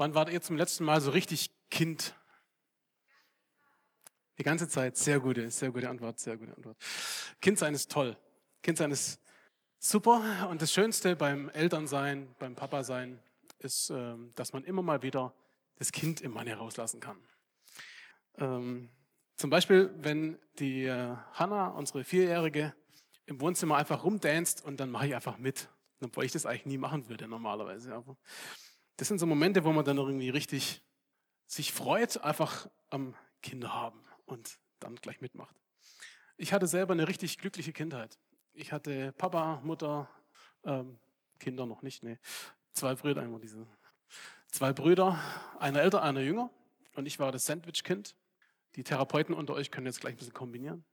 Wann wart ihr zum letzten Mal so richtig Kind? Die ganze Zeit. Sehr gute, sehr gute Antwort, sehr gute Antwort. Kind sein ist toll. Kind sein ist super. Und das Schönste beim Elternsein, beim Papa sein, ist, ähm, dass man immer mal wieder das Kind im Mann herauslassen kann. Ähm, zum Beispiel, wenn die äh, Hanna, unsere Vierjährige, im Wohnzimmer einfach rumdanzt und dann mache ich einfach mit. Obwohl ich das eigentlich nie machen würde normalerweise. Aber das sind so Momente, wo man dann irgendwie richtig sich freut, einfach am Kinder haben und dann gleich mitmacht. Ich hatte selber eine richtig glückliche Kindheit. Ich hatte Papa, Mutter, ähm, Kinder noch nicht, nee, zwei Brüder, einmal diese, zwei Brüder, einer älter, einer jünger und ich war das Sandwich-Kind. Die Therapeuten unter euch können jetzt gleich ein bisschen kombinieren.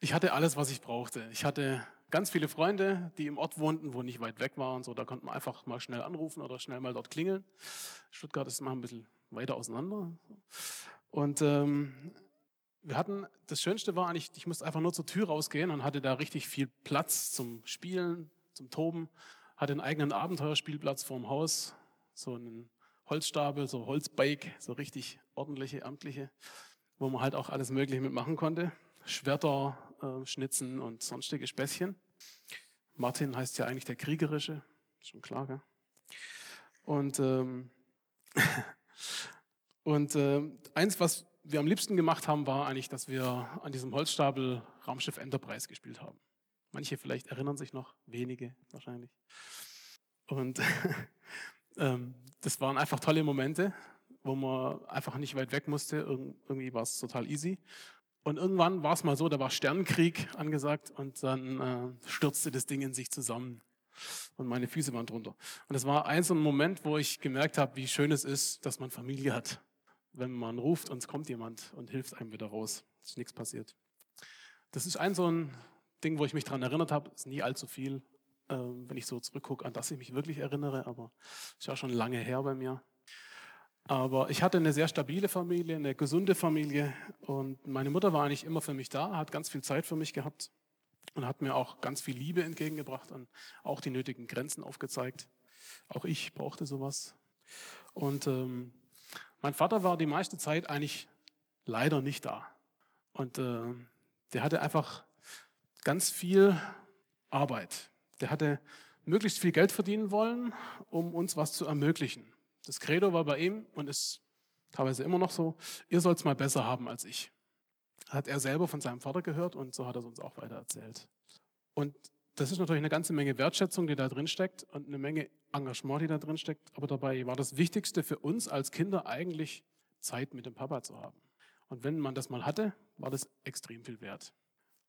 Ich hatte alles, was ich brauchte. Ich hatte ganz viele Freunde, die im Ort wohnten, wo nicht weit weg waren. So, da konnte man einfach mal schnell anrufen oder schnell mal dort klingeln. Stuttgart ist immer ein bisschen weiter auseinander. Und ähm, wir hatten, das Schönste war eigentlich, ich musste einfach nur zur Tür rausgehen und hatte da richtig viel Platz zum Spielen, zum Toben. Hatte einen eigenen Abenteuerspielplatz vorm Haus, so einen Holzstapel, so Holzbike, so richtig ordentliche, amtliche, wo man halt auch alles Mögliche mitmachen konnte. Schwerter, äh, Schnitzen und sonstige Späßchen. Martin heißt ja eigentlich der Kriegerische, schon klar, gell? Und, ähm, und äh, eins, was wir am liebsten gemacht haben, war eigentlich, dass wir an diesem Holzstapel Raumschiff Enterprise gespielt haben. Manche vielleicht erinnern sich noch, wenige wahrscheinlich. Und ähm, das waren einfach tolle Momente, wo man einfach nicht weit weg musste. irgendwie war es total easy. Und irgendwann war es mal so, da war Sternenkrieg angesagt und dann äh, stürzte das Ding in sich zusammen und meine Füße waren drunter. Und es war ein so ein Moment, wo ich gemerkt habe, wie schön es ist, dass man Familie hat. Wenn man ruft und es kommt jemand und hilft einem wieder raus. Ist nichts passiert. Das ist ein so ein Ding, wo ich mich daran erinnert habe. Es ist nie allzu viel, äh, wenn ich so zurückgucke, an das ich mich wirklich erinnere, aber es ist ja schon lange her bei mir. Aber ich hatte eine sehr stabile Familie, eine gesunde Familie und meine Mutter war eigentlich immer für mich da, hat ganz viel Zeit für mich gehabt und hat mir auch ganz viel Liebe entgegengebracht und auch die nötigen Grenzen aufgezeigt. Auch ich brauchte sowas. Und ähm, mein Vater war die meiste Zeit eigentlich leider nicht da. Und äh, der hatte einfach ganz viel Arbeit. Der hatte möglichst viel Geld verdienen wollen, um uns was zu ermöglichen. Das Credo war bei ihm und ist teilweise immer noch so, ihr sollt es mal besser haben als ich. Hat er selber von seinem Vater gehört und so hat er es uns auch weiter erzählt. Und das ist natürlich eine ganze Menge Wertschätzung, die da drin steckt und eine Menge Engagement, die da drin steckt. Aber dabei war das Wichtigste für uns als Kinder eigentlich Zeit mit dem Papa zu haben. Und wenn man das mal hatte, war das extrem viel wert.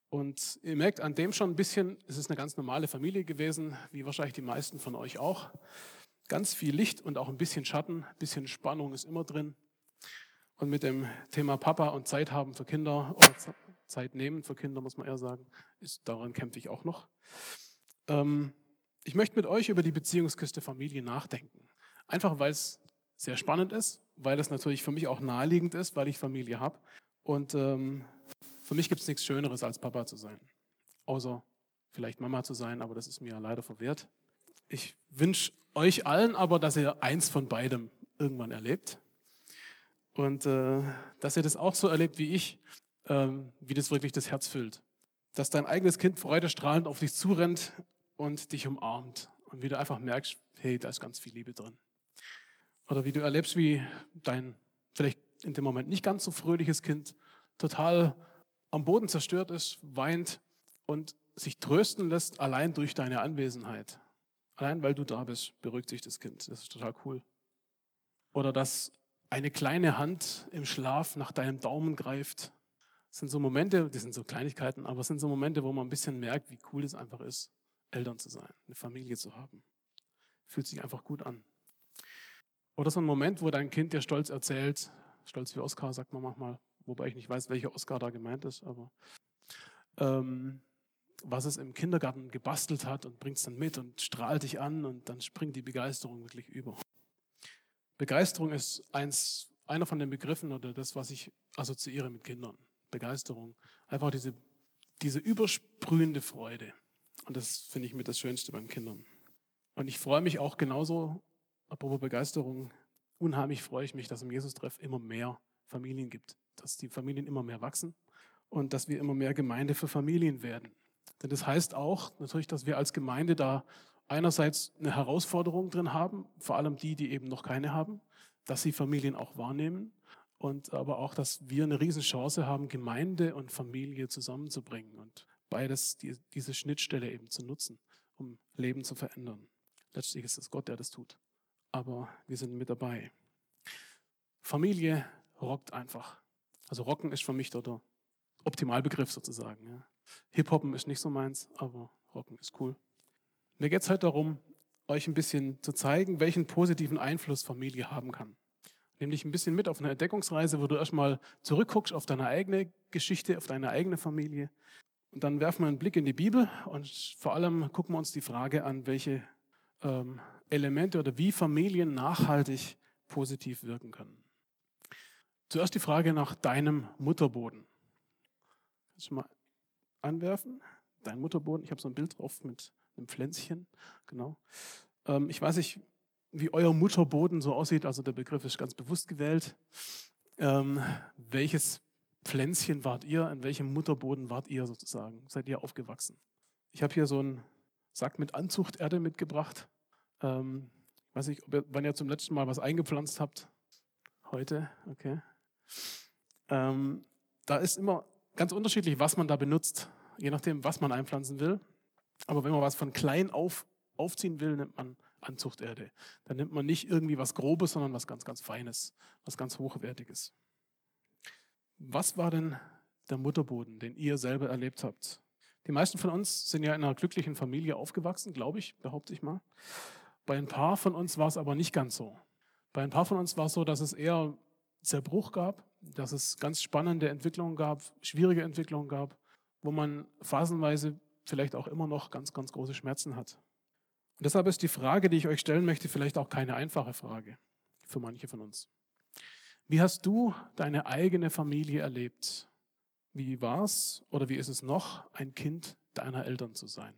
Und ihr merkt an dem schon ein bisschen, es ist eine ganz normale Familie gewesen, wie wahrscheinlich die meisten von euch auch. Ganz viel Licht und auch ein bisschen Schatten, ein bisschen Spannung ist immer drin. Und mit dem Thema Papa und Zeit haben für Kinder oder Zeit nehmen für Kinder, muss man eher sagen, ist, daran kämpfe ich auch noch. Ähm, ich möchte mit euch über die Beziehungskiste Familie nachdenken. Einfach weil es sehr spannend ist, weil es natürlich für mich auch naheliegend ist, weil ich Familie habe. Und ähm, für mich gibt es nichts Schöneres, als Papa zu sein. Außer vielleicht Mama zu sein, aber das ist mir leider verwehrt. Ich wünsche euch allen aber, dass ihr eins von beidem irgendwann erlebt. Und äh, dass ihr das auch so erlebt wie ich, ähm, wie das wirklich das Herz füllt. Dass dein eigenes Kind freudestrahlend auf dich zurennt und dich umarmt. Und wie du einfach merkst, hey, da ist ganz viel Liebe drin. Oder wie du erlebst, wie dein vielleicht in dem Moment nicht ganz so fröhliches Kind total am Boden zerstört ist, weint und sich trösten lässt allein durch deine Anwesenheit. Allein weil du da bist, beruhigt sich das Kind. Das ist total cool. Oder dass eine kleine Hand im Schlaf nach deinem Daumen greift. Das sind so Momente, die sind so Kleinigkeiten, aber es sind so Momente, wo man ein bisschen merkt, wie cool es einfach ist, Eltern zu sein, eine Familie zu haben. Fühlt sich einfach gut an. Oder so ein Moment, wo dein Kind dir stolz erzählt, stolz wie Oscar, sagt man manchmal, wobei ich nicht weiß, welcher Oscar da gemeint ist, aber ähm, was es im Kindergarten gebastelt hat und bringt es dann mit und strahlt dich an und dann springt die Begeisterung wirklich über. Begeisterung ist eins, einer von den Begriffen oder das, was ich assoziiere mit Kindern. Begeisterung. Einfach diese, diese übersprühende Freude. Und das finde ich mit das Schönste beim Kindern. Und ich freue mich auch genauso, apropos Begeisterung, unheimlich freue ich mich, dass im Jesus-Treff immer mehr Familien gibt, dass die Familien immer mehr wachsen und dass wir immer mehr Gemeinde für Familien werden. Denn das heißt auch natürlich, dass wir als Gemeinde da einerseits eine Herausforderung drin haben, vor allem die, die eben noch keine haben, dass sie Familien auch wahrnehmen und aber auch, dass wir eine Riesenchance haben, Gemeinde und Familie zusammenzubringen und beides, die, diese Schnittstelle eben zu nutzen, um Leben zu verändern. Letztlich ist es Gott, der das tut. Aber wir sind mit dabei. Familie rockt einfach. Also rocken ist für mich dort der Optimalbegriff sozusagen. Ja. Hip-Hoppen ist nicht so meins, aber rocken ist cool. Mir geht es heute darum, euch ein bisschen zu zeigen, welchen positiven Einfluss Familie haben kann. Nämlich ein bisschen mit auf eine Entdeckungsreise, wo du erstmal zurückguckst auf deine eigene Geschichte, auf deine eigene Familie. Und dann werfen wir einen Blick in die Bibel und vor allem gucken wir uns die Frage an, welche ähm, Elemente oder wie Familien nachhaltig positiv wirken können. Zuerst die Frage nach deinem Mutterboden. Kannst du mal anwerfen? Dein Mutterboden. Ich habe so ein Bild drauf mit einem Pflänzchen. Genau. Ähm, ich weiß nicht, wie euer Mutterboden so aussieht. Also der Begriff ist ganz bewusst gewählt. Ähm, welches Pflänzchen wart ihr? In welchem Mutterboden wart ihr sozusagen? Seid ihr aufgewachsen? Ich habe hier so einen Sack mit Anzuchterde mitgebracht. Ähm, weiß nicht, ob ihr, wann ihr zum letzten Mal was eingepflanzt habt. Heute, okay. Ähm, da ist immer ganz unterschiedlich, was man da benutzt, je nachdem, was man einpflanzen will. Aber wenn man was von klein auf aufziehen will, nimmt man Anzuchterde. Dann nimmt man nicht irgendwie was Grobes, sondern was ganz, ganz Feines, was ganz Hochwertiges. Was war denn der Mutterboden, den ihr selber erlebt habt? Die meisten von uns sind ja in einer glücklichen Familie aufgewachsen, glaube ich, behaupte ich mal. Bei ein paar von uns war es aber nicht ganz so. Bei ein paar von uns war es so, dass es eher Zerbruch gab, dass es ganz spannende Entwicklungen gab, schwierige Entwicklungen gab, wo man phasenweise vielleicht auch immer noch ganz, ganz große Schmerzen hat. Und deshalb ist die Frage, die ich euch stellen möchte, vielleicht auch keine einfache Frage für manche von uns. Wie hast du deine eigene Familie erlebt? Wie war es oder wie ist es noch, ein Kind deiner Eltern zu sein?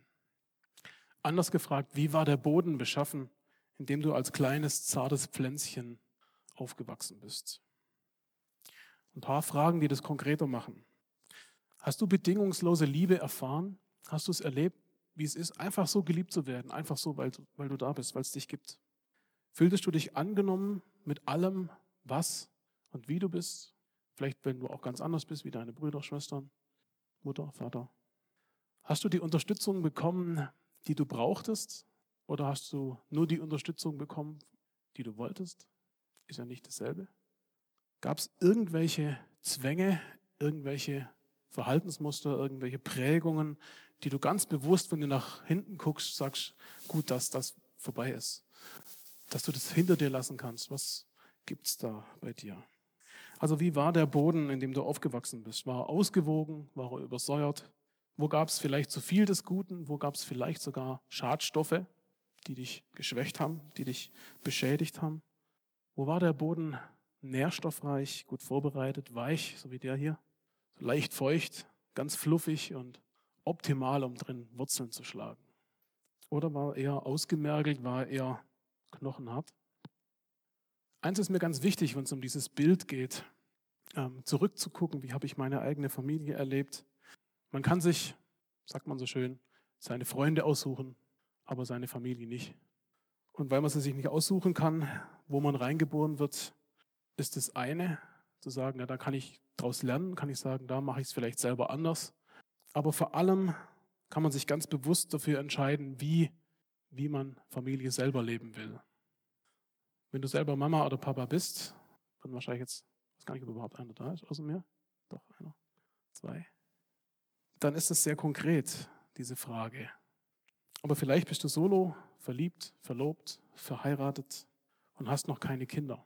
Anders gefragt, wie war der Boden beschaffen, in dem du als kleines, zartes Pflänzchen aufgewachsen bist? Ein paar Fragen, die das konkreter machen. Hast du bedingungslose Liebe erfahren? Hast du es erlebt, wie es ist, einfach so geliebt zu werden, einfach so, weil, weil du da bist, weil es dich gibt? Fühltest du dich angenommen mit allem, was und wie du bist? Vielleicht, wenn du auch ganz anders bist, wie deine Brüder, Schwestern, Mutter, Vater. Hast du die Unterstützung bekommen, die du brauchtest? Oder hast du nur die Unterstützung bekommen, die du wolltest? Ist ja nicht dasselbe. Gab es irgendwelche Zwänge, irgendwelche Verhaltensmuster, irgendwelche Prägungen, die du ganz bewusst, wenn du nach hinten guckst, sagst, gut, dass das vorbei ist. Dass du das hinter dir lassen kannst. Was gibt es da bei dir? Also wie war der Boden, in dem du aufgewachsen bist? War er ausgewogen? War er übersäuert? Wo gab es vielleicht zu viel des Guten? Wo gab es vielleicht sogar Schadstoffe, die dich geschwächt haben, die dich beschädigt haben? Wo war der Boden nährstoffreich, gut vorbereitet, weich, so wie der hier? leicht feucht, ganz fluffig und optimal, um drin Wurzeln zu schlagen? Oder war er ausgemergelt, war er knochenhart? Eins ist mir ganz wichtig, wenn es um dieses Bild geht, ähm, zurückzugucken, wie habe ich meine eigene Familie erlebt. Man kann sich, sagt man so schön, seine Freunde aussuchen, aber seine Familie nicht. Und weil man sie sich nicht aussuchen kann, wo man reingeboren wird, ist das eine, zu sagen, ja, da kann ich daraus lernen, kann ich sagen, da mache ich es vielleicht selber anders. Aber vor allem kann man sich ganz bewusst dafür entscheiden, wie, wie man Familie selber leben will. Wenn du selber Mama oder Papa bist, dann wahrscheinlich jetzt, weiß gar nicht, ob überhaupt einer da ist außer mir. Doch, einer, zwei. Dann ist es sehr konkret, diese Frage. Aber vielleicht bist du solo, verliebt, verlobt, verheiratet und hast noch keine Kinder.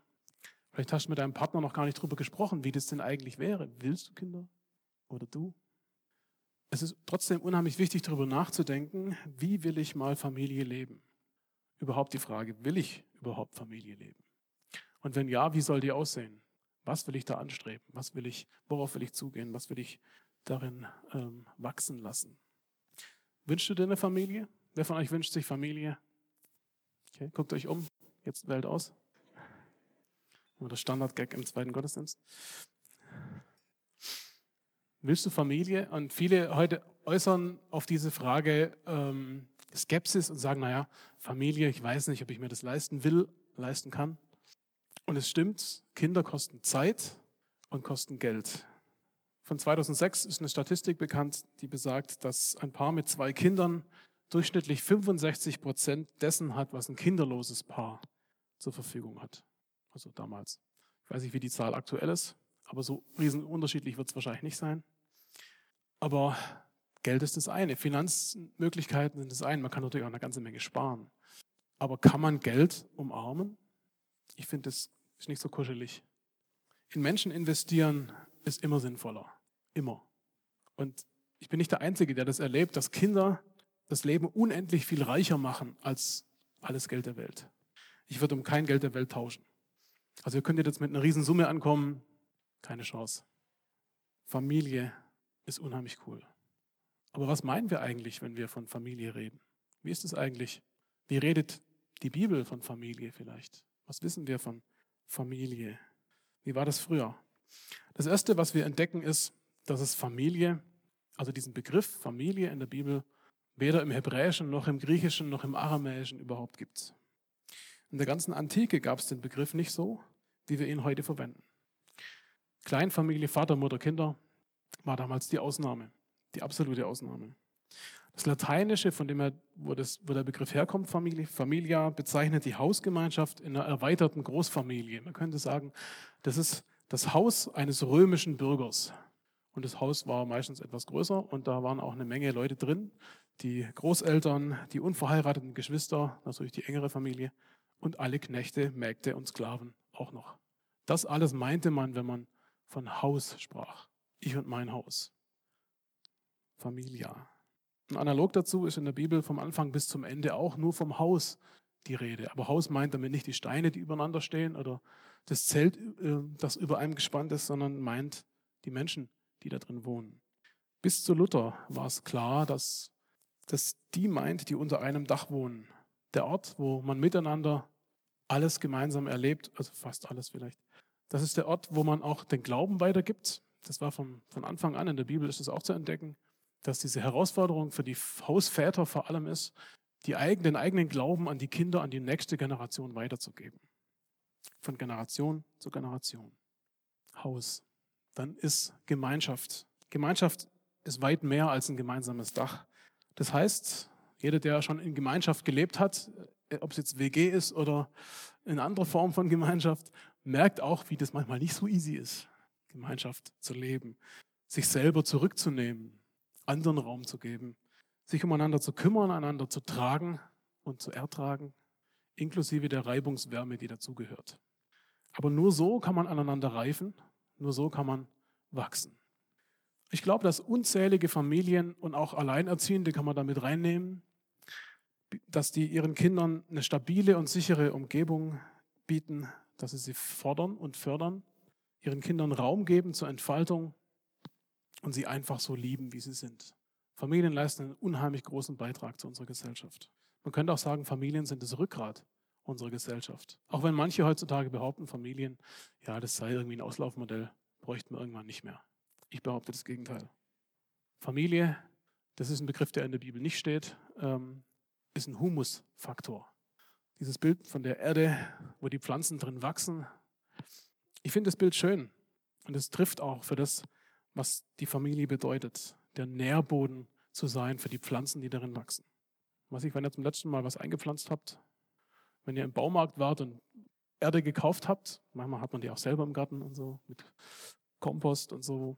Vielleicht hast du mit deinem Partner noch gar nicht darüber gesprochen, wie das denn eigentlich wäre. Willst du Kinder? Oder du? Es ist trotzdem unheimlich wichtig, darüber nachzudenken, wie will ich mal Familie leben? Überhaupt die Frage, will ich überhaupt Familie leben? Und wenn ja, wie soll die aussehen? Was will ich da anstreben? Was will ich, worauf will ich zugehen? Was will ich darin ähm, wachsen lassen? Wünschst du dir eine Familie? Wer von euch wünscht sich Familie? Okay, guckt euch um. Jetzt Welt aus. Oder Standard-Gag im zweiten Gottesdienst. Willst du Familie? Und viele heute äußern auf diese Frage ähm, Skepsis und sagen, naja, Familie, ich weiß nicht, ob ich mir das leisten will, leisten kann. Und es stimmt, Kinder kosten Zeit und kosten Geld. Von 2006 ist eine Statistik bekannt, die besagt, dass ein Paar mit zwei Kindern durchschnittlich 65 Prozent dessen hat, was ein kinderloses Paar zur Verfügung hat. Also damals. Ich weiß nicht, wie die Zahl aktuell ist, aber so riesen unterschiedlich wird es wahrscheinlich nicht sein. Aber Geld ist das eine, Finanzmöglichkeiten sind das eine. Man kann natürlich auch eine ganze Menge sparen. Aber kann man Geld umarmen? Ich finde, das ist nicht so kuschelig. In Menschen investieren ist immer sinnvoller. Immer. Und ich bin nicht der Einzige, der das erlebt, dass Kinder das Leben unendlich viel reicher machen als alles Geld der Welt. Ich würde um kein Geld der Welt tauschen. Also ihr könntet jetzt mit einer Riesensumme ankommen, keine Chance. Familie ist unheimlich cool. Aber was meinen wir eigentlich, wenn wir von Familie reden? Wie ist es eigentlich? Wie redet die Bibel von Familie vielleicht? Was wissen wir von Familie? Wie war das früher? Das Erste, was wir entdecken, ist, dass es Familie, also diesen Begriff Familie in der Bibel, weder im Hebräischen noch im Griechischen noch im Aramäischen überhaupt gibt. In der ganzen Antike gab es den Begriff nicht so, wie wir ihn heute verwenden. Kleinfamilie, Vater, Mutter, Kinder war damals die Ausnahme, die absolute Ausnahme. Das Lateinische, von dem er, wo, das, wo der Begriff herkommt, Familie, Familia, bezeichnet die Hausgemeinschaft in einer erweiterten Großfamilie. Man könnte sagen, das ist das Haus eines römischen Bürgers. Und das Haus war meistens etwas größer und da waren auch eine Menge Leute drin. Die Großeltern, die unverheirateten Geschwister, natürlich die engere Familie und alle Knechte, Mägde und Sklaven auch noch. Das alles meinte man, wenn man von Haus sprach. Ich und mein Haus. Familia. Und analog dazu ist in der Bibel vom Anfang bis zum Ende auch nur vom Haus die Rede. Aber Haus meint damit nicht die Steine, die übereinander stehen oder das Zelt, äh, das über einem gespannt ist, sondern meint die Menschen, die da drin wohnen. Bis zu Luther war es klar, dass das die meint, die unter einem Dach wohnen. Der Ort, wo man miteinander alles gemeinsam erlebt, also fast alles vielleicht. Das ist der Ort, wo man auch den Glauben weitergibt. Das war von, von Anfang an in der Bibel ist es auch zu entdecken dass diese Herausforderung für die Hausväter vor allem ist, die eigenen, den eigenen Glauben an die Kinder, an die nächste Generation weiterzugeben. Von Generation zu Generation. Haus. Dann ist Gemeinschaft. Gemeinschaft ist weit mehr als ein gemeinsames Dach. Das heißt, jeder, der schon in Gemeinschaft gelebt hat, äh, ob es jetzt WG ist oder eine andere Form von Gemeinschaft, merkt auch, wie das manchmal nicht so easy ist, Gemeinschaft zu leben, sich selber zurückzunehmen, anderen Raum zu geben, sich umeinander zu kümmern, einander zu tragen und zu ertragen, inklusive der Reibungswärme, die dazugehört. Aber nur so kann man aneinander reifen, nur so kann man wachsen. Ich glaube, dass unzählige Familien und auch Alleinerziehende kann man damit reinnehmen, dass die ihren Kindern eine stabile und sichere Umgebung bieten, dass sie sie fordern und fördern, ihren Kindern Raum geben zur Entfaltung und sie einfach so lieben, wie sie sind. Familien leisten einen unheimlich großen Beitrag zu unserer Gesellschaft. Man könnte auch sagen, Familien sind das Rückgrat unserer Gesellschaft. Auch wenn manche heutzutage behaupten, Familien, ja, das sei irgendwie ein Auslaufmodell, bräuchten wir irgendwann nicht mehr. Ich behaupte das Gegenteil. Familie, das ist ein Begriff, der in der Bibel nicht steht, ähm, ist ein Humusfaktor. Dieses Bild von der Erde, wo die Pflanzen drin wachsen. Ich finde das Bild schön und es trifft auch für das, was die Familie bedeutet, der Nährboden zu sein für die Pflanzen, die darin wachsen. Was ich, wenn ihr zum letzten Mal was eingepflanzt habt, wenn ihr im Baumarkt wart und Erde gekauft habt, manchmal hat man die auch selber im Garten und so, mit Kompost und so.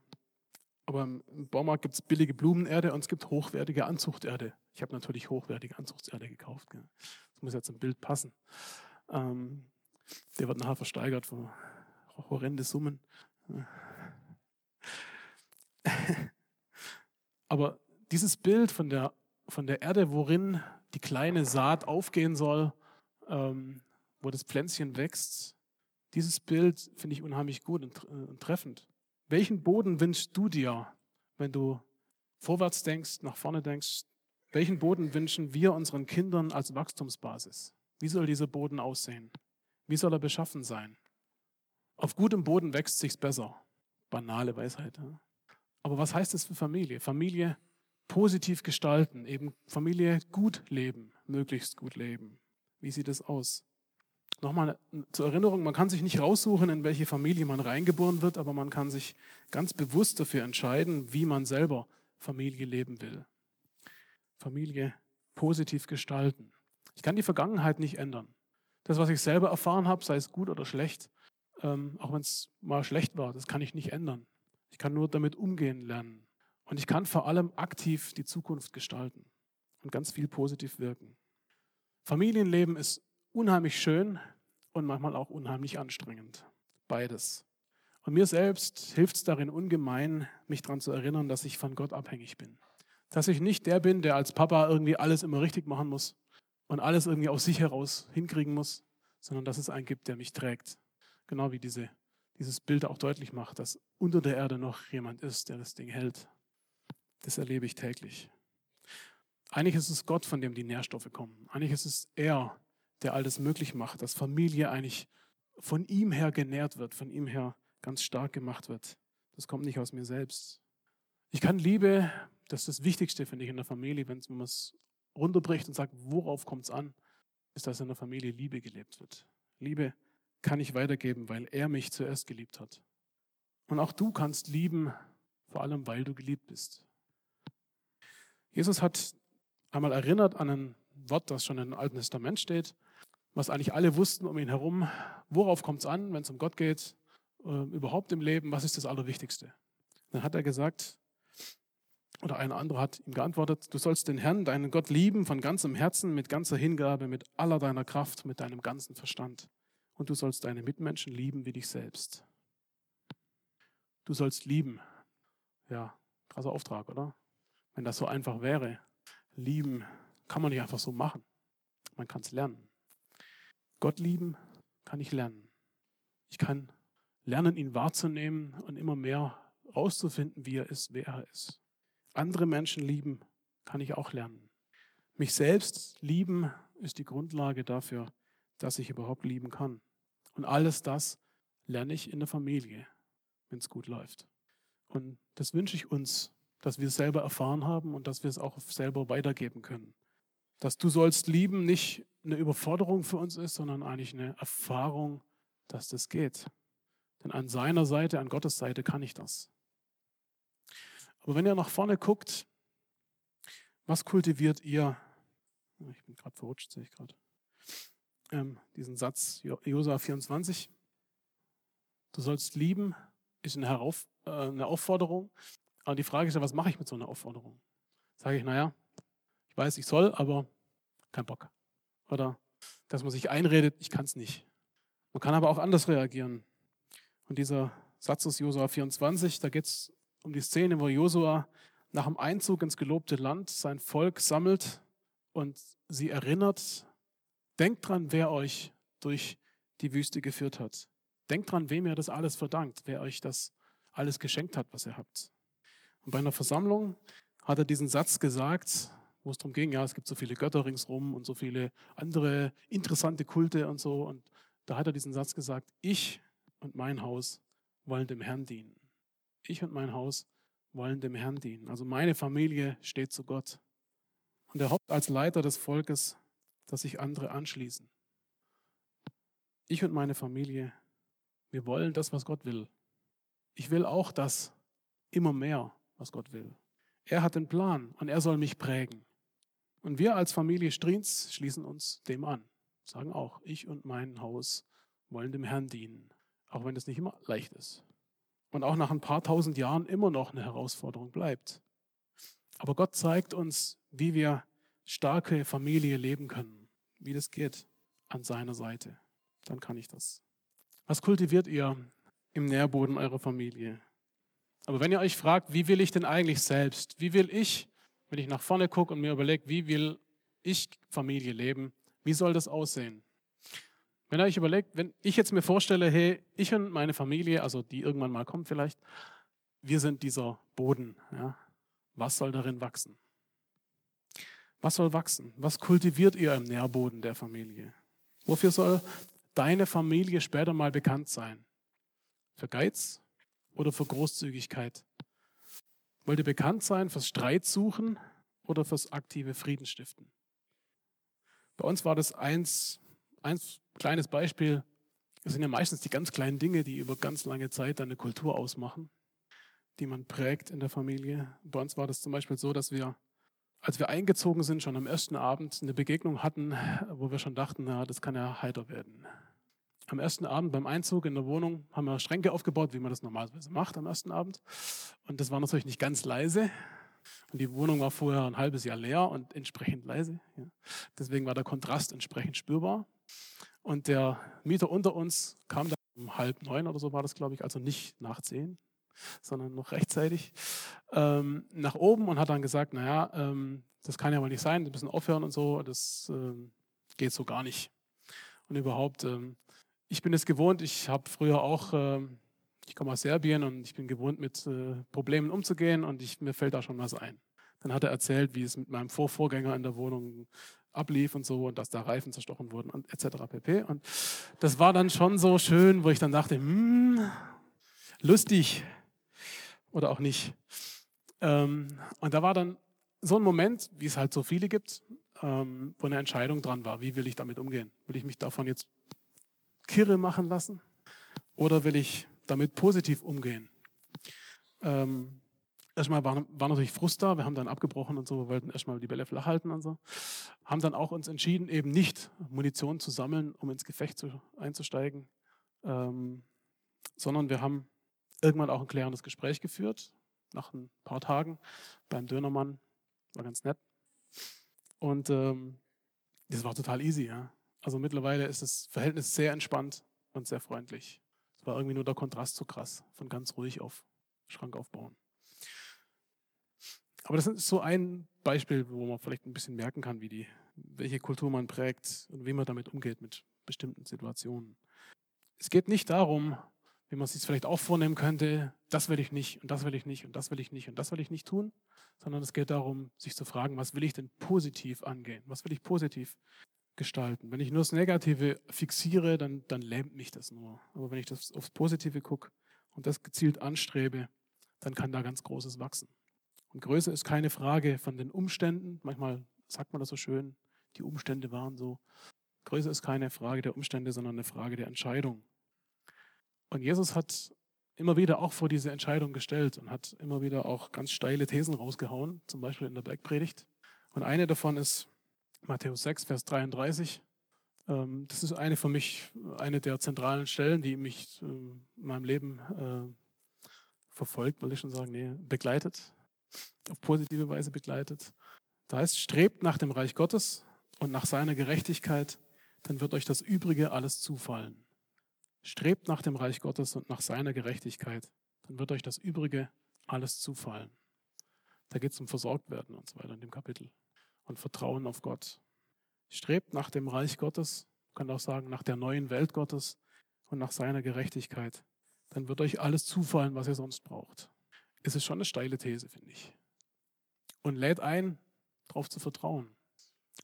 Aber im, Baumarkt gibt es billige Blumenerde und es gibt hochwertige Anzuchterde. Ich habe natürlich hochwertige Anzuchterde gekauft. Gell. Das muss jetzt im Bild passen. Ähm, der wird nachher versteigert für horrende Summen. Aber dieses Bild von der, von der Erde, worin die kleine Saat aufgehen soll, ähm, wo das Pflänzchen wächst, dieses Bild finde ich unheimlich gut und, äh, und treffend. Welchen Boden wünschst du dir, wenn du vorwärts denkst, nach vorne denkst? Welchen Boden wünschen wir unseren Kindern als Wachstumsbasis? Wie soll dieser Boden aussehen? Wie soll er beschaffen sein? Auf gutem Boden wächst sich's besser. Banale Weisheit. Ja? Aber was heißt das für Familie? Familie positiv gestalten, eben Familie gut leben, möglichst gut leben. Wie sieht es aus? Nochmal zur Erinnerung, man kann sich nicht raussuchen, in welche Familie man reingeboren wird, aber man kann sich ganz bewusst dafür entscheiden, wie man selber Familie leben will. Familie positiv gestalten. Ich kann die Vergangenheit nicht ändern. Das, was ich selber erfahren habe, sei es gut oder schlecht, ähm, auch wenn es mal schlecht war, das kann ich nicht ändern. Ich kann nur damit umgehen lernen. Und ich kann vor allem aktiv die Zukunft gestalten und ganz viel positiv wirken. Familienleben ist unheimlich schön und manchmal auch unheimlich anstrengend. Beides. Und mir selbst hilft es darin ungemein, mich daran zu erinnern, dass ich von Gott abhängig bin. Dass ich nicht der bin, der als Papa irgendwie alles immer richtig machen muss und alles irgendwie aus sich heraus hinkriegen muss, sondern dass es einen gibt, der mich trägt. Genau wie diese, dieses Bild auch deutlich macht, dass unter der Erde noch jemand ist, der das Ding hält. Das erlebe ich täglich. Eigentlich ist es Gott, von dem die Nährstoffe kommen. Eigentlich ist es er, der alles möglich macht, dass Familie eigentlich von ihm her genährt wird, von ihm her ganz stark gemacht wird. Das kommt nicht aus mir selbst. Ich kann Liebe, das ist das Wichtigste, finde ich, in der Familie, wenn man es runterbricht und sagt, worauf kommt es an, ist, dass in der Familie Liebe gelebt wird. Liebe kann ich weitergeben, weil er mich zuerst geliebt hat. Und auch du kannst lieben, vor allem weil du geliebt bist. Jesus hat einmal erinnert an ein Wort, das schon im Alten Testament steht, was eigentlich alle wussten um ihn herum. Worauf kommt es an, wenn es um Gott geht, äh, überhaupt im Leben, was ist das Allerwichtigste? Dann hat er gesagt, oder ein anderer hat ihm geantwortet, du sollst den Herrn, deinen Gott lieben von ganzem Herzen, mit ganzer Hingabe, mit aller deiner Kraft, mit deinem ganzen Verstand. Und du sollst deine Mitmenschen lieben wie dich selbst. Du sollst lieben. Ja, krasser Auftrag, oder? Wenn das so einfach wäre. Lieben kann man nicht einfach so machen. Man kann es lernen. Gott lieben kann ich lernen. Ich kann lernen, ihn wahrzunehmen und immer mehr rauszufinden, wie er ist, wer er ist. Andere Menschen lieben kann ich auch lernen. Mich selbst lieben ist die Grundlage dafür, dass ich überhaupt lieben kann. Und alles das lerne ich in der Familie, wenn es gut läuft. Und das wünsche ich uns, dass wir es selber erfahren haben und dass wir es auch selber weitergeben können. Dass du sollst lieben nicht eine Überforderung für uns ist, sondern eigentlich eine Erfahrung, dass das geht. Denn an seiner Seite, an Gottes Seite kann ich das. Aber wenn ihr nach vorne guckt, was kultiviert ihr? Ich bin gerade verrutscht, sehe ich gerade. Ähm, diesen Satz, Josa 24. Du sollst lieben, ist eine, Herauf, äh, eine Aufforderung. Aber die Frage ist ja, was mache ich mit so einer Aufforderung? Sage ich, naja, ich weiß, ich soll, aber kein Bock. Oder dass man sich einredet, ich kann es nicht. Man kann aber auch anders reagieren. Und dieser Satz aus Josua 24, da geht es um die Szene, wo Josua nach dem Einzug ins gelobte Land sein Volk sammelt und sie erinnert, denkt dran, wer euch durch die Wüste geführt hat. Denkt dran, wem ihr das alles verdankt, wer euch das alles geschenkt hat, was ihr habt. Und bei einer Versammlung hat er diesen Satz gesagt, wo es darum ging, ja, es gibt so viele Götter ringsrum und so viele andere interessante Kulte und so. Und da hat er diesen Satz gesagt, ich und mein Haus wollen dem Herrn dienen. Ich und mein Haus wollen dem Herrn dienen. Also meine Familie steht zu Gott. Und er hofft als Leiter des Volkes, dass sich andere anschließen. Ich und meine Familie, wir wollen das, was Gott will. Ich will auch das immer mehr was Gott will. Er hat den Plan und er soll mich prägen. Und wir als Familie Strins schließen uns dem an, sagen auch, ich und mein Haus wollen dem Herrn dienen, auch wenn es nicht immer leicht ist. Und auch nach ein paar tausend Jahren immer noch eine Herausforderung bleibt. Aber Gott zeigt uns, wie wir starke Familie leben können, wie das geht an seiner Seite. Dann kann ich das. Was kultiviert ihr im Nährboden eurer Familie? Aber wenn ihr euch fragt, wie will ich denn eigentlich selbst? Wie will ich, wenn ich nach vorne gucke und mir überlege, wie will ich Familie leben? Wie soll das aussehen? Wenn ihr euch überlegt, wenn ich jetzt mir vorstelle, hey, ich und meine Familie, also die irgendwann mal kommt vielleicht, wir sind dieser Boden. Ja? Was soll darin wachsen? Was soll wachsen? Was kultiviert ihr im Nährboden der Familie? Wofür soll deine Familie später mal bekannt sein? Für Geiz oder für Großzügigkeit? Wollt ihr bekannt sein fürs Streit suchen oder fürs aktive Friedensstiften? Bei uns war das eins, eins kleines Beispiel. Es sind ja meistens die ganz kleinen Dinge, die über ganz lange Zeit eine Kultur ausmachen, die man prägt in der Familie. Bei uns war das zum Beispiel so, dass wir, als wir eingezogen sind, schon am ersten Abend eine Begegnung hatten, wo wir schon dachten, na, das kann ja heiter werden. Am ersten Abend beim Einzug in der Wohnung haben wir Schränke aufgebaut, wie man das normalerweise macht am ersten Abend. Und das war natürlich nicht ganz leise. Und die Wohnung war vorher ein halbes Jahr leer und entsprechend leise. Deswegen war der Kontrast entsprechend spürbar. Und der Mieter unter uns kam dann um halb neun oder so war das, glaube ich, also nicht nach zehn, sondern noch rechtzeitig, ähm, nach oben und hat dann gesagt, naja, ähm, das kann ja wohl nicht sein, wir müssen aufhören und so, das ähm, geht so gar nicht. Und überhaupt, ähm, ich bin es gewohnt, ich habe früher auch ähm, ich komme aus Serbien und ich bin gewohnt, mit äh, Problemen umzugehen und ich, mir fällt da schon was ein. Dann hat er erzählt, wie es mit meinem Vorvorgänger in der Wohnung ablief und so und dass da Reifen zerstochen wurden und etc. pp. Und das war dann schon so schön, wo ich dann dachte, hm, lustig oder auch nicht. Ähm, und da war dann so ein Moment, wie es halt so viele gibt, ähm, wo eine Entscheidung dran war. Wie will ich damit umgehen? Will ich mich davon jetzt kirre machen lassen? Oder will ich damit positiv umgehen. Ähm, erstmal war, war, natürlich Frust da, wir haben dann abgebrochen und so, wir wollten erstmal die Bälle flach halten und so. Haben dann auch uns entschieden, eben nicht Munition zu sammeln, um ins Gefecht zu, einzusteigen, ähm, sondern wir haben irgendwann auch ein klärendes Gespräch geführt, nach ein paar Tagen beim Dönermann, war ganz nett. Und ähm, das war total easy, ja. Also mittlerweile ist das Verhältnis sehr entspannt und sehr freundlich war irgendwie nur der Kontrast zu krass, von ganz ruhig auf Schrank aufbauen. Aber das ist so ein Beispiel, wo man vielleicht ein bisschen merken kann, wie die, welche Kultur man prägt und wie man damit umgeht mit bestimmten Situationen. Es geht nicht darum, wie man es sich vielleicht auch vornehmen könnte, das will ich nicht und das will ich nicht und das will ich nicht und das will ich nicht tun, sondern es geht darum, sich zu fragen, was will ich denn positiv angehen? Was will ich positiv gestalten. Wenn ich nur das Negative fixiere, dann, dann lähmt mich das nur. Aber wenn ich das aufs Positive gucke und das gezielt anstrebe, dann kann da ganz Großes wachsen. Und Größe ist keine Frage von den Umständen. Manchmal sagt man das so schön, die Umstände waren so. Größe ist keine Frage der Umstände, sondern eine Frage der Entscheidung. Und Jesus hat immer wieder auch vor diese Entscheidung gestellt und hat immer wieder auch ganz steile Thesen rausgehauen, zum Beispiel in der Bergpredigt. Und eine davon ist, Matthäus 6, Vers 33. Ähm, das ist eine für mich, eine der zentralen Stellen, die mich ähm, in meinem Leben äh, verfolgt, will ich schon sagen, nee, begleitet, auf positive Weise begleitet. Da heißt, strebt nach dem Reich Gottes und nach seiner Gerechtigkeit, dann wird euch das Übrige alles zufallen. Strebt nach dem Reich Gottes und nach seiner Gerechtigkeit, dann wird euch das Übrige alles zufallen. Da geht es um Versorgtwerden und so weiter in dem Kapitel und Vertrauen auf Gott. Strebt nach dem Reich Gottes, kann auch sagen, nach der neuen Welt Gottes und nach seiner Gerechtigkeit. Dann wird euch alles zufallen, was ihr sonst braucht. Es ist schon eine steile These, finde ich. Und lädt ein, darauf zu vertrauen.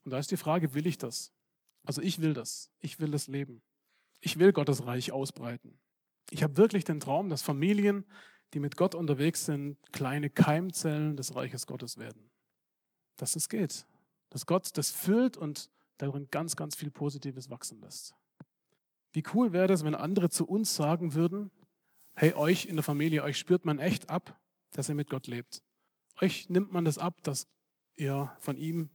Und da ist die Frage, will ich das? Also ich will das. Ich will das Leben. Ich will Gottes Reich ausbreiten. Ich habe wirklich den Traum, dass Familien, die mit Gott unterwegs sind, kleine Keimzellen des Reiches Gottes werden. Dass es geht dass Gott das füllt und darin ganz, ganz viel Positives wachsen lässt. Wie cool wäre es, wenn andere zu uns sagen würden, hey, euch in der Familie, euch spürt man echt ab, dass ihr mit Gott lebt. Euch nimmt man das ab, dass ihr von ihm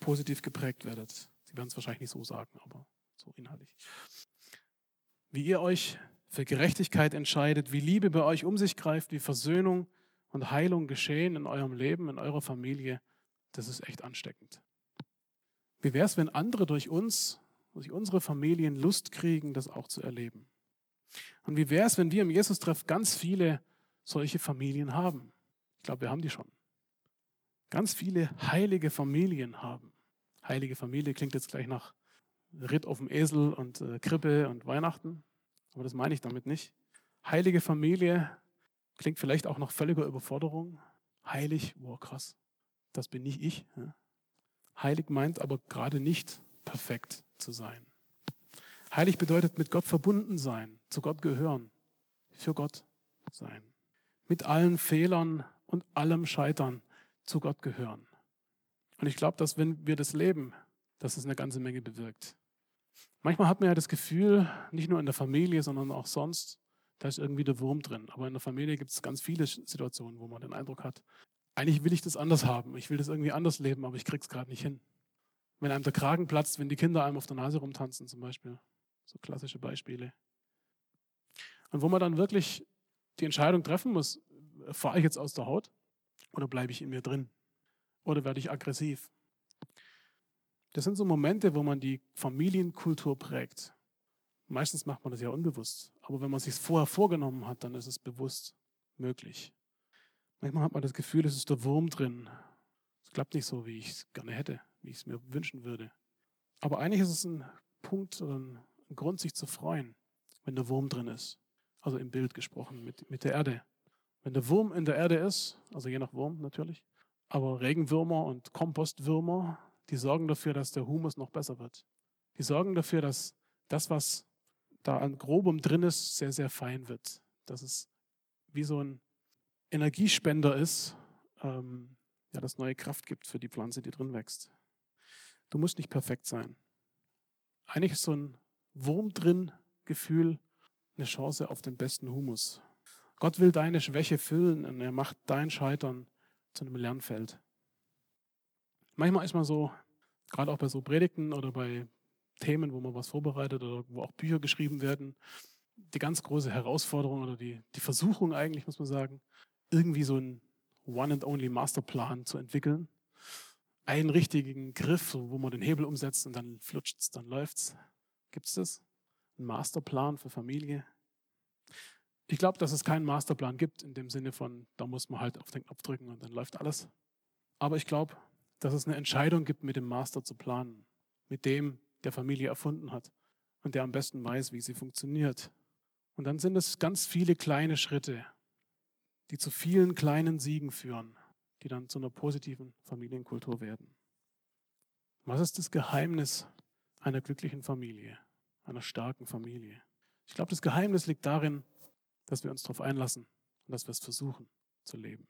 positiv geprägt werdet. Sie werden es wahrscheinlich nicht so sagen, aber so inhaltlich. Wie ihr euch für Gerechtigkeit entscheidet, wie Liebe bei euch um sich greift, wie Versöhnung und Heilung geschehen in eurem Leben, in eurer Familie, das ist echt ansteckend. Wie wäre es, wenn andere durch uns, durch unsere Familien Lust kriegen, das auch zu erleben? Und wie wäre es, wenn wir im Jesus-Treff ganz viele solche Familien haben? Ich glaube, wir haben die schon. Ganz viele heilige Familien haben. Heilige Familie klingt jetzt gleich nach Ritt auf dem Esel und äh, Krippe und Weihnachten, aber das meine ich damit nicht. Heilige Familie klingt vielleicht auch nach völliger Überforderung. Heilig, wow, krass, das bin nicht ich. Ja. Heilig meint aber gerade nicht perfekt zu sein. Heilig bedeutet mit Gott verbunden sein, zu Gott gehören. für Gott sein. Mit allen Fehlern und allem Scheitern zu Gott gehören. Und ich glaube, dass wenn wir das leben, dass es eine ganze Menge bewirkt. Manchmal hat man ja das Gefühl, nicht nur in der Familie, sondern auch sonst, da ist irgendwie der Wurm drin. Aber in der Familie gibt es ganz viele Situationen, wo man den Eindruck hat, eigentlich will ich das anders haben. Ich will das irgendwie anders leben, aber ich krieg's gerade nicht hin. Wenn einem der Kragen platzt, wenn die Kinder einem auf der Nase rumtanzen zum Beispiel. So klassische Beispiele. Und wo man dann wirklich die Entscheidung treffen muss, fahre ich jetzt aus der Haut oder bleibe ich in mir drin? Oder werde ich aggressiv? Das sind so Momente, wo man die Familienkultur prägt. Meistens macht man das ja unbewusst. Aber wenn man es sich vorher vorgenommen hat, dann ist es bewusst möglich. Manchmal hat man das Gefühl, es ist der Wurm drin. Es klappt nicht so, wie ich es gerne hätte, wie ich es mir wünschen würde. Aber eigentlich ist es ein Punkt oder ein Grund, sich zu freuen, wenn der Wurm drin ist. Also im Bild gesprochen, mit, mit der Erde. Wenn der Wurm in der Erde ist, also je nach Wurm natürlich, aber Regenwürmer und Kompostwürmer, die sorgen dafür, dass der Humus noch besser wird. Die sorgen dafür, dass das, was da an Grobem drin ist, sehr, sehr fein wird. Dass es wie so ein Energiespender ist, ähm, ja, das neue Kraft gibt für die Pflanze, die drin wächst. Du musst nicht perfekt sein. Eigentlich ist so ein Wurm drin Gefühl eine Chance auf den besten Humus. Gott will deine Schwäche füllen und er macht dein Scheitern zu einem Lernfeld. Manchmal ist man so, gerade auch bei so Predigten oder bei Themen, wo man was vorbereitet oder wo auch Bücher geschrieben werden, die ganz große Herausforderung oder die, die Versuchung eigentlich, muss man sagen, irgendwie so einen One-and-Only Masterplan zu entwickeln. Einen richtigen Griff, wo man den Hebel umsetzt und dann flutscht es, dann läuft es. Gibt es das? Ein Masterplan für Familie? Ich glaube, dass es keinen Masterplan gibt, in dem Sinne von, da muss man halt auf den Knopf drücken und dann läuft alles. Aber ich glaube, dass es eine Entscheidung gibt, mit dem Master zu planen, mit dem, der Familie erfunden hat und der am besten weiß, wie sie funktioniert. Und dann sind es ganz viele kleine Schritte, die zu vielen kleinen Siegen führen, die dann zu einer positiven Familienkultur werden. Was ist das Geheimnis einer glücklichen Familie, einer starken Familie? Ich glaube, das Geheimnis liegt darin, dass wir uns darauf einlassen und dass wir es versuchen zu leben,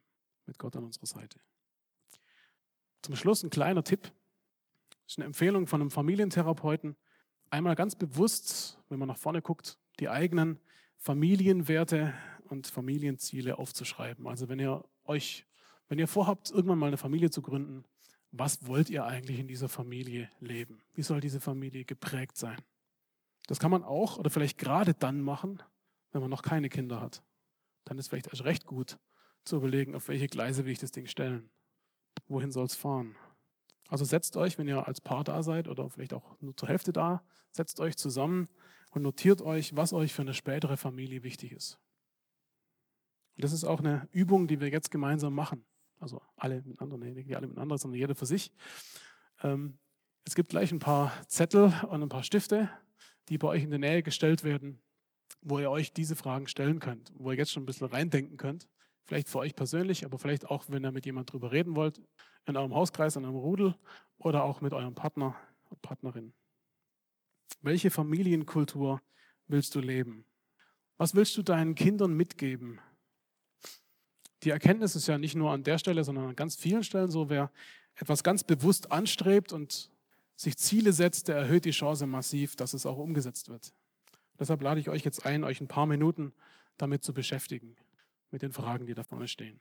mit Gott an unserer Seite. Zum Schluss ein kleiner Tipp. Das ist eine Empfehlung von einem Familientherapeuten. Einmal ganz bewusst, wenn man nach vorne guckt, die eigenen Familienwerte und Familienziele aufzuschreiben. Also wenn ihr euch, wenn ihr vorhabt, irgendwann mal eine Familie zu gründen, was wollt ihr eigentlich in dieser Familie leben? Wie soll diese Familie geprägt sein? Das kann man auch oder vielleicht gerade dann machen, wenn man noch keine Kinder hat. Dann ist vielleicht erst recht gut zu überlegen, auf welche Gleise will ich das Ding stellen. Wohin soll es fahren? Also setzt euch, wenn ihr als Paar da seid oder vielleicht auch nur zur Hälfte da, setzt euch zusammen und notiert euch, was euch für eine spätere Familie wichtig ist. Und das ist auch eine Übung, die wir jetzt gemeinsam machen. Also alle miteinander, nee, nicht alle miteinander, sondern jeder für sich. Ähm, es gibt gleich ein paar Zettel und ein paar Stifte, die bei euch in der Nähe gestellt werden, wo ihr euch diese Fragen stellen könnt, wo ihr jetzt schon ein bisschen reindenken könnt. Vielleicht für euch persönlich, aber vielleicht auch, wenn ihr mit jemand drüber reden wollt, in eurem Hauskreis, in eurem Rudel oder auch mit eurem Partner und Partnerin. Welche Familienkultur willst du leben? Was willst du deinen Kindern mitgeben? Die Erkenntnis ist ja nicht nur an der Stelle, sondern an ganz vielen Stellen so, wer etwas ganz bewusst anstrebt und sich Ziele setzt, der erhöht die Chance massiv, dass es auch umgesetzt wird. Deshalb lade ich euch jetzt ein, euch ein paar Minuten damit zu beschäftigen, mit den Fragen, die da vorne stehen.